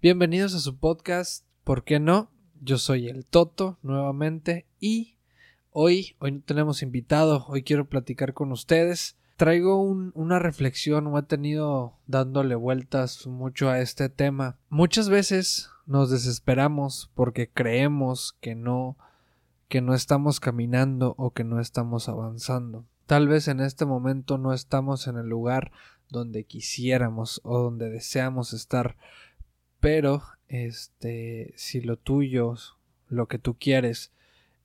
Bienvenidos a su podcast, ¿por qué no? Yo soy el Toto nuevamente y hoy, hoy no tenemos invitado, hoy quiero platicar con ustedes. Traigo una reflexión o he tenido dándole vueltas mucho a este tema. Muchas veces nos desesperamos porque creemos que no que no estamos caminando o que no estamos avanzando. Tal vez en este momento no estamos en el lugar donde quisiéramos o donde deseamos estar, pero este si lo tuyo, lo que tú quieres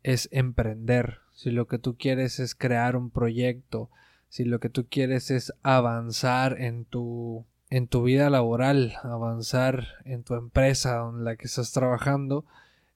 es emprender, si lo que tú quieres es crear un proyecto, si lo que tú quieres es avanzar en tu en tu vida laboral, avanzar en tu empresa en la que estás trabajando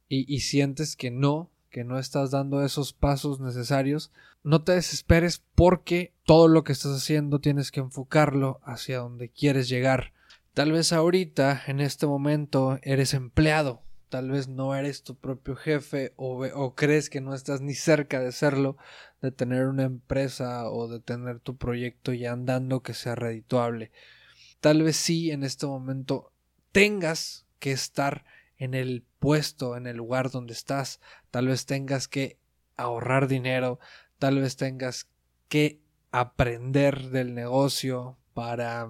y, y sientes que no, que no estás dando esos pasos necesarios, no te desesperes porque todo lo que estás haciendo tienes que enfocarlo hacia donde quieres llegar. Tal vez ahorita, en este momento, eres empleado, tal vez no eres tu propio jefe o, o, crees que no estás ni cerca de serlo, de tener una empresa o de tener tu proyecto ya andando que sea redituable. Tal vez sí en este momento tengas que estar en el puesto, en el lugar donde estás. Tal vez tengas que ahorrar dinero, tal vez tengas que aprender del negocio para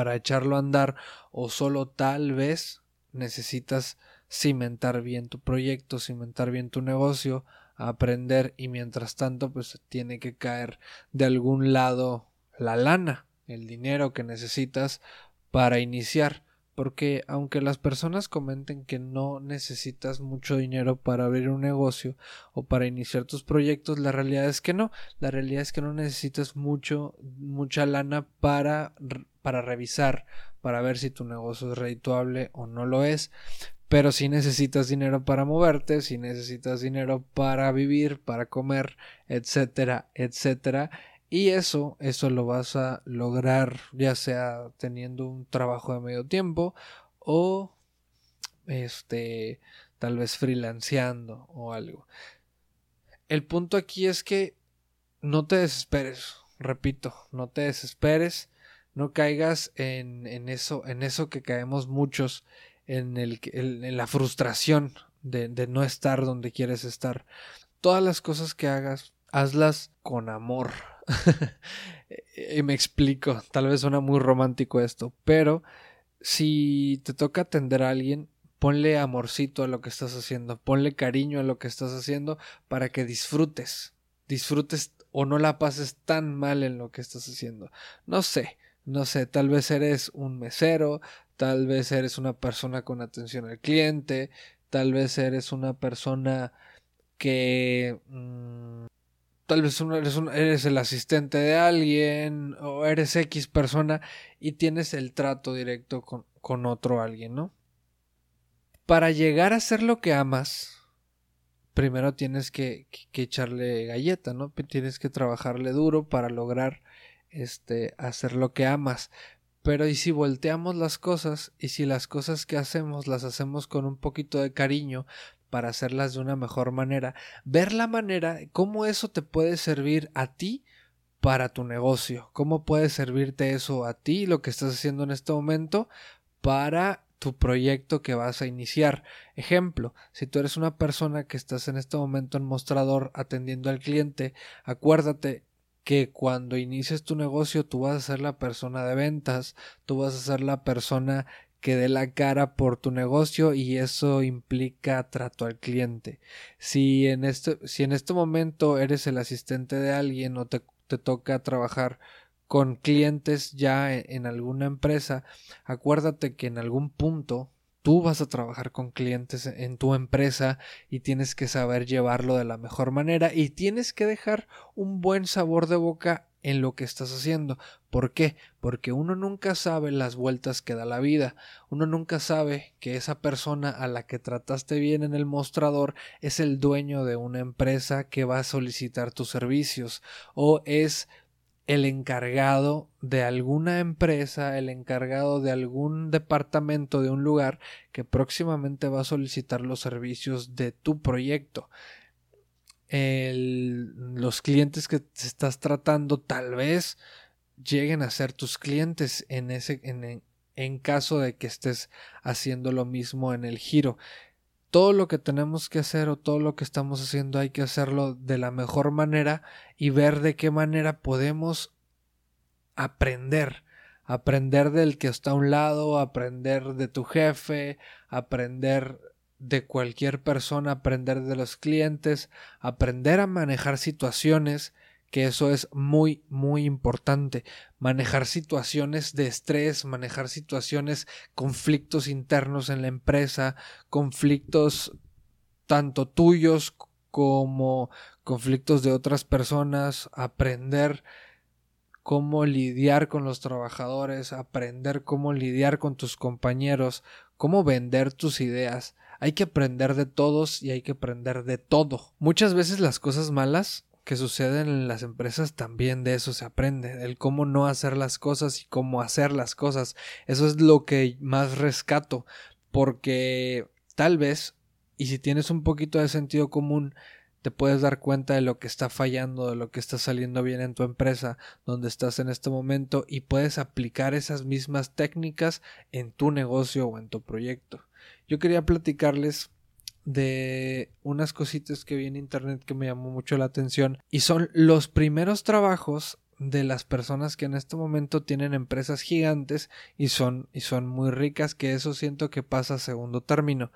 para echarlo a andar o solo tal vez necesitas cimentar bien tu proyecto, cimentar bien tu negocio, aprender y mientras tanto pues tiene que caer de algún lado la lana, el dinero que necesitas para iniciar porque aunque las personas comenten que no necesitas mucho dinero para abrir un negocio o para iniciar tus proyectos, la realidad es que no, la realidad es que no necesitas mucho mucha lana para para revisar, para ver si tu negocio es redituable o no lo es, pero si necesitas dinero para moverte, si necesitas dinero para vivir, para comer, etcétera, etcétera, y eso, eso lo vas a lograr ya sea teniendo un trabajo de medio tiempo o este tal vez freelanceando o algo. El punto aquí es que no te desesperes, repito, no te desesperes, no caigas en, en eso, en eso que caemos muchos, en, el, en la frustración de, de no estar donde quieres estar. Todas las cosas que hagas, hazlas con amor, y me explico, tal vez suena muy romántico esto, pero si te toca atender a alguien, ponle amorcito a lo que estás haciendo, ponle cariño a lo que estás haciendo para que disfrutes, disfrutes o no la pases tan mal en lo que estás haciendo. No sé, no sé, tal vez eres un mesero, tal vez eres una persona con atención al cliente, tal vez eres una persona que... Mm, tal vez eres, el asistente de alguien o eres X persona y tienes el trato directo con, con otro alguien, ¿no? Para llegar a ser lo que amas, primero tienes que, que, echarle galleta, ¿no? Tienes que trabajarle duro para lograr este, hacer lo que amas. Pero y si volteamos las cosas y si las cosas que hacemos las hacemos con un poquito de cariño, para hacerlas de una mejor manera, ver la manera, cómo eso te puede servir a ti para tu negocio, cómo puede servirte eso a ti, lo que estás haciendo en este momento, para tu proyecto que vas a iniciar. Ejemplo, si tú eres una persona que estás en este momento en mostrador atendiendo al cliente, acuérdate que cuando inicies tu negocio tú vas a ser la persona de ventas, tú vas a ser la persona que dé la cara por tu negocio y eso implica trato al cliente. Si en este, si en este momento eres el asistente de alguien o te, te toca trabajar con clientes ya en, en, alguna empresa, acuérdate que en algún punto tú vas a trabajar con clientes en tu empresa y tienes que saber llevarlo de la mejor manera y tienes que dejar un buen sabor de boca en lo que estás haciendo. ¿Por qué? Porque uno nunca sabe las vueltas que da la vida. Uno nunca sabe que esa persona a la que trataste bien en el mostrador es el dueño de una empresa que va a solicitar tus servicios o es el encargado de alguna empresa, el encargado de algún departamento de un lugar que próximamente va a solicitar los servicios de tu proyecto los clientes que te estás tratando tal vez lleguen a ser tus clientes en ese, en, en caso de que estés haciendo lo mismo en el giro. Todo lo que tenemos que hacer o todo lo que estamos haciendo hay que hacerlo de la mejor manera y ver de qué manera podemos aprender. Aprender del que está a un lado, aprender de tu jefe, aprender de cualquier persona, aprender de los clientes, aprender a manejar situaciones que eso es muy, muy importante. Manejar situaciones de estrés, manejar situaciones, conflictos internos en la empresa, conflictos tanto tuyos como conflictos de otras personas, aprender cómo lidiar con los trabajadores, aprender cómo lidiar con tus compañeros, cómo vender tus ideas. Hay que aprender de todos y hay que aprender de todo. Muchas veces las cosas malas que suceden en las empresas también de eso se aprende, del cómo no hacer las cosas y cómo hacer las cosas. Eso es lo que más rescato, porque tal vez, y si tienes un poquito de sentido común, te puedes dar cuenta de lo que está fallando, de lo que está saliendo bien en tu empresa, donde estás en este momento, y puedes aplicar esas mismas técnicas en tu negocio o en tu proyecto. Yo quería platicarles de unas cositas que vi en internet que me llamó mucho la atención y son los primeros trabajos de las personas que en este momento tienen empresas gigantes y son y son muy ricas que eso siento que pasa a segundo término.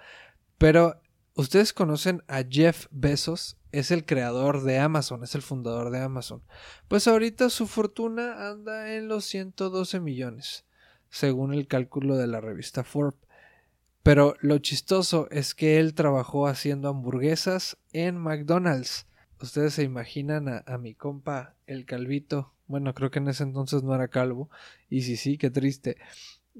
Pero ustedes conocen a Jeff Bezos es el creador de Amazon es el fundador de Amazon. Pues ahorita su fortuna anda en los 112 millones según el cálculo de la revista Forbes pero lo chistoso es que él trabajó haciendo hamburguesas en McDonald's. Ustedes se imaginan a, mi compa, el calvito. Bueno, creo que en ese entonces no era calvo. Y sí, sí, qué triste.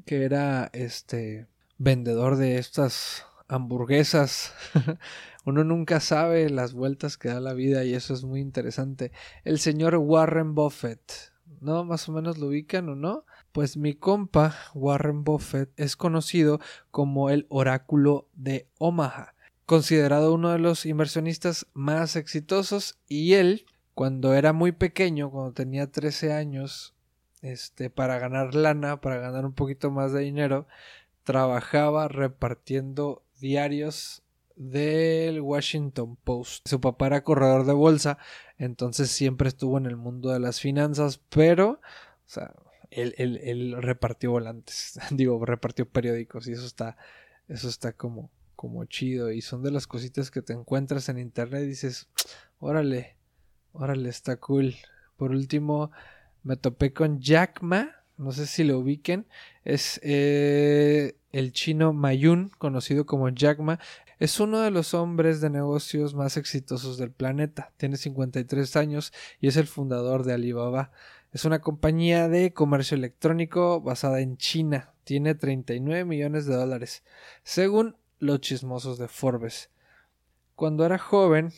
Que era este vendedor de estas hamburguesas. Uno nunca sabe las vueltas que da la vida y eso es muy interesante. El señor Warren Buffett. ¿No? Más o menos lo ubican o no. Pues mi compa Warren Buffett es conocido como el oráculo de Omaha, considerado uno de los inversionistas más exitosos y él, cuando era muy pequeño, cuando tenía 13 años, este, para ganar lana, para ganar un poquito más de dinero, trabajaba repartiendo diarios del Washington Post. Su papá era corredor de bolsa, entonces siempre estuvo en el mundo de las finanzas, pero, o sea, él, repartió volantes, digo, repartió periódicos y eso está, eso está como, como chido y son de las cositas que te encuentras en internet y dices, órale, órale, está cool. Por último, me topé con Jack Ma, no sé si lo ubiquen, es eh, el chino Mayun, conocido como Jack Ma, es uno de los hombres de negocios más exitosos del planeta, tiene 53 años y es el fundador de Alibaba. Es una compañía de comercio electrónico basada en China. Tiene 39 millones de dólares, según los chismosos de Forbes. Cuando era joven,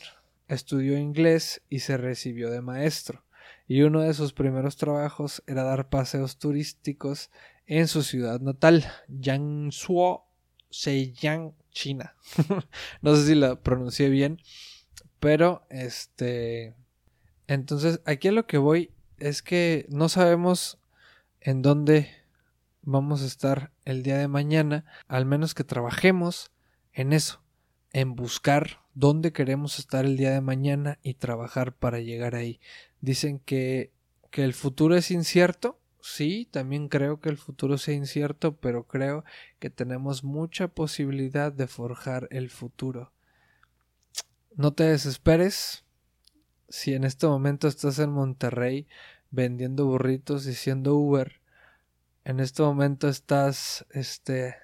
estudió inglés y se recibió de maestro. Y uno de sus primeros trabajos era dar paseos turísticos en su ciudad natal, Jiangsu, Zhejiang, China. no sé si la pronuncié bien, pero este. Entonces, aquí a lo que voy es que no sabemos en dónde vamos a estar el día de mañana, al menos que trabajemos en eso, en buscar dónde queremos estar el día de mañana y trabajar para llegar ahí. Dicen que, que el futuro es incierto. Sí, también creo que el futuro sea incierto, pero creo que tenemos mucha posibilidad de forjar el futuro. No te desesperes, si en este momento estás en Monterrey vendiendo burritos y siendo Uber, en este momento estás este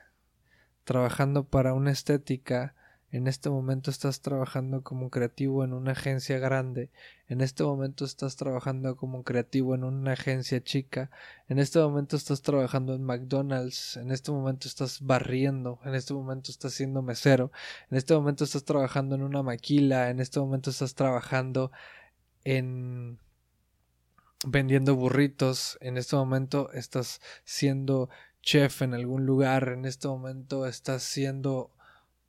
trabajando para una estética, en este momento estás trabajando como creativo en una agencia grande, en este momento estás trabajando como creativo en una agencia chica, en este momento estás trabajando en McDonald's, en este momento estás barriendo, en este momento estás siendo mesero, en este momento estás trabajando en una maquila, en este momento estás trabajando en vendiendo burritos, en este momento estás siendo chef en algún lugar, en este momento estás siendo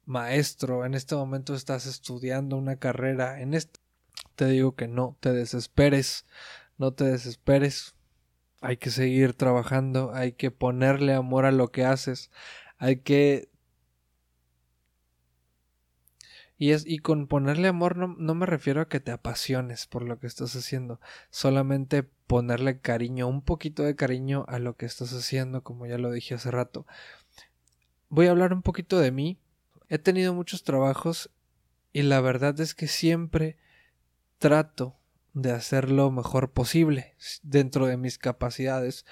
maestro, en este momento estás estudiando una carrera, en este te digo que no te desesperes, no te desesperes. hay que seguir trabajando, hay que ponerle amor a lo que haces, hay que y, es, y con ponerle amor no, no, me refiero a que te apasiones por lo que estás haciendo, solamente ponerle cariño, un poquito de cariño a lo que estás haciendo, como ya lo dije hace rato. Voy a hablar un poquito de mí. He tenido muchos trabajos y la verdad es que siempre trato de hacer lo mejor posible dentro de mis capacidades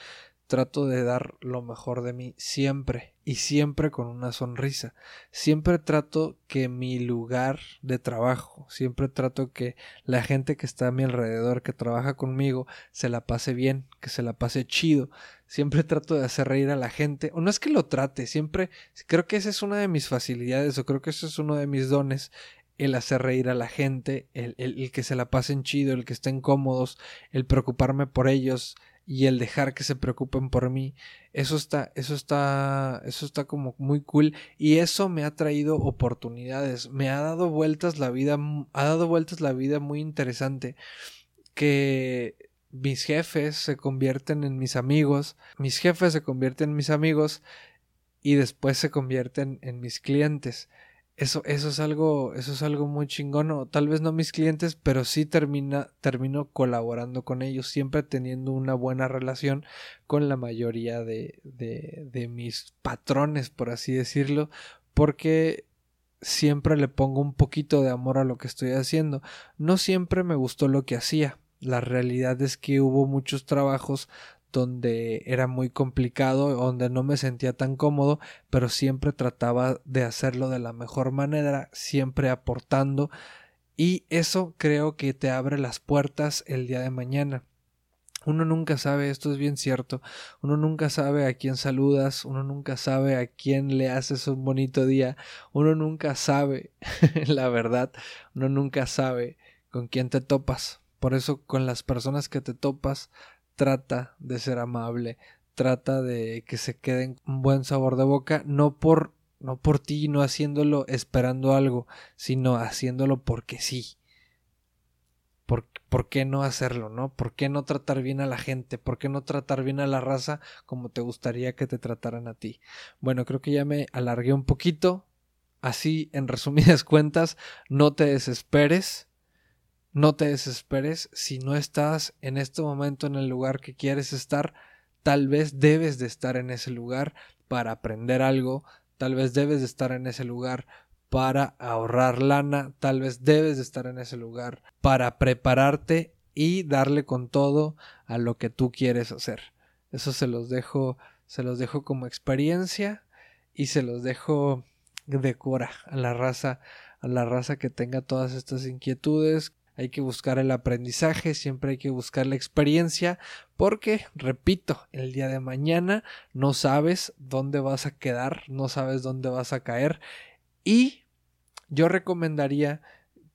trato de dar lo mejor de mí siempre y siempre con una sonrisa. Siempre trato que mi lugar de trabajo, siempre trato que la gente que está a mi alrededor, que trabaja conmigo, se la pase bien, que se la pase chido. Siempre trato de hacer reír a la gente. O no es que lo trate, siempre creo que esa es una de mis facilidades o creo que ese es uno de mis dones el hacer reír a la gente, el, el, que se la pasen chido, el que estén cómodos, el preocuparme por ellos, y el dejar que se preocupen por mí eso está eso está eso está como muy cool y eso me ha traído oportunidades me ha dado vueltas la vida ha dado vueltas la vida muy interesante que mis jefes se convierten en mis amigos mis jefes se convierten en mis amigos y después se convierten en mis clientes eso, eso es algo, eso es algo muy chingón, tal vez no mis clientes, pero sí termino colaborando con ellos, siempre teniendo una buena relación con la mayoría de, de mis patrones, por así decirlo, porque siempre le pongo un poquito de amor a lo que estoy haciendo. No siempre me gustó lo que hacía. La realidad es que hubo muchos trabajos donde era muy complicado, donde no me sentía tan cómodo, pero siempre trataba de hacerlo de la mejor manera, siempre aportando y eso creo que te abre las puertas el día de mañana. Uno nunca sabe, esto es bien cierto, uno nunca sabe a quién saludas, uno nunca sabe a quién le haces un bonito día, uno nunca sabe, la verdad, uno nunca sabe con quién te topas. Por eso con las personas que te topas, trata de ser amable, trata de que se queden un buen sabor de boca, no por no por ti, no haciéndolo esperando algo, sino haciéndolo porque sí. ¿Por, ¿Por, qué no hacerlo, no? ¿Por qué no tratar bien a la gente? ¿Por qué no tratar bien a la raza como te gustaría que te trataran a ti? Bueno, creo que ya me alargué un poquito. Así, en resumidas cuentas, no te desesperes. No te desesperes si no estás en este momento en el lugar que quieres estar. Tal vez debes de estar en ese lugar para aprender algo. Tal vez debes de estar en ese lugar para ahorrar lana. Tal vez debes de estar en ese lugar para prepararte y darle con todo a lo que tú quieres hacer. Eso se los dejo, se los dejo como experiencia y se los dejo de cura a la raza, a la raza que tenga todas estas inquietudes, hay que buscar el aprendizaje, siempre hay que buscar la experiencia, porque, repito, el día de mañana no sabes dónde vas a quedar, no sabes dónde vas a caer. Y yo recomendaría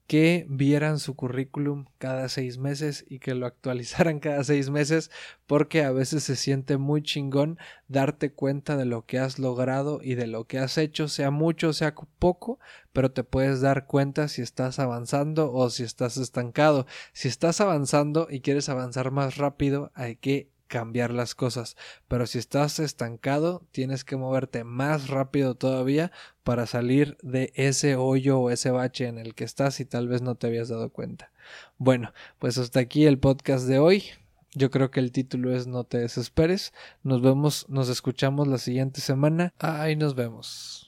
que vieran su currículum cada seis meses y que lo actualizaran cada seis meses porque a veces se siente muy chingón darte cuenta de lo que has logrado y de lo que has hecho, sea mucho, sea poco, pero te puedes dar cuenta si estás avanzando o si estás estancado. Si estás avanzando y quieres avanzar más rápido, hay que cambiar las cosas. Pero si estás estancado, tienes que moverte más rápido todavía para salir de ese hoyo o ese bache en el que estás y tal vez no te habías dado cuenta. Bueno, pues hasta aquí el podcast de hoy. Yo creo que el título es No te desesperes. Nos vemos, nos escuchamos la siguiente semana. Ahí nos vemos.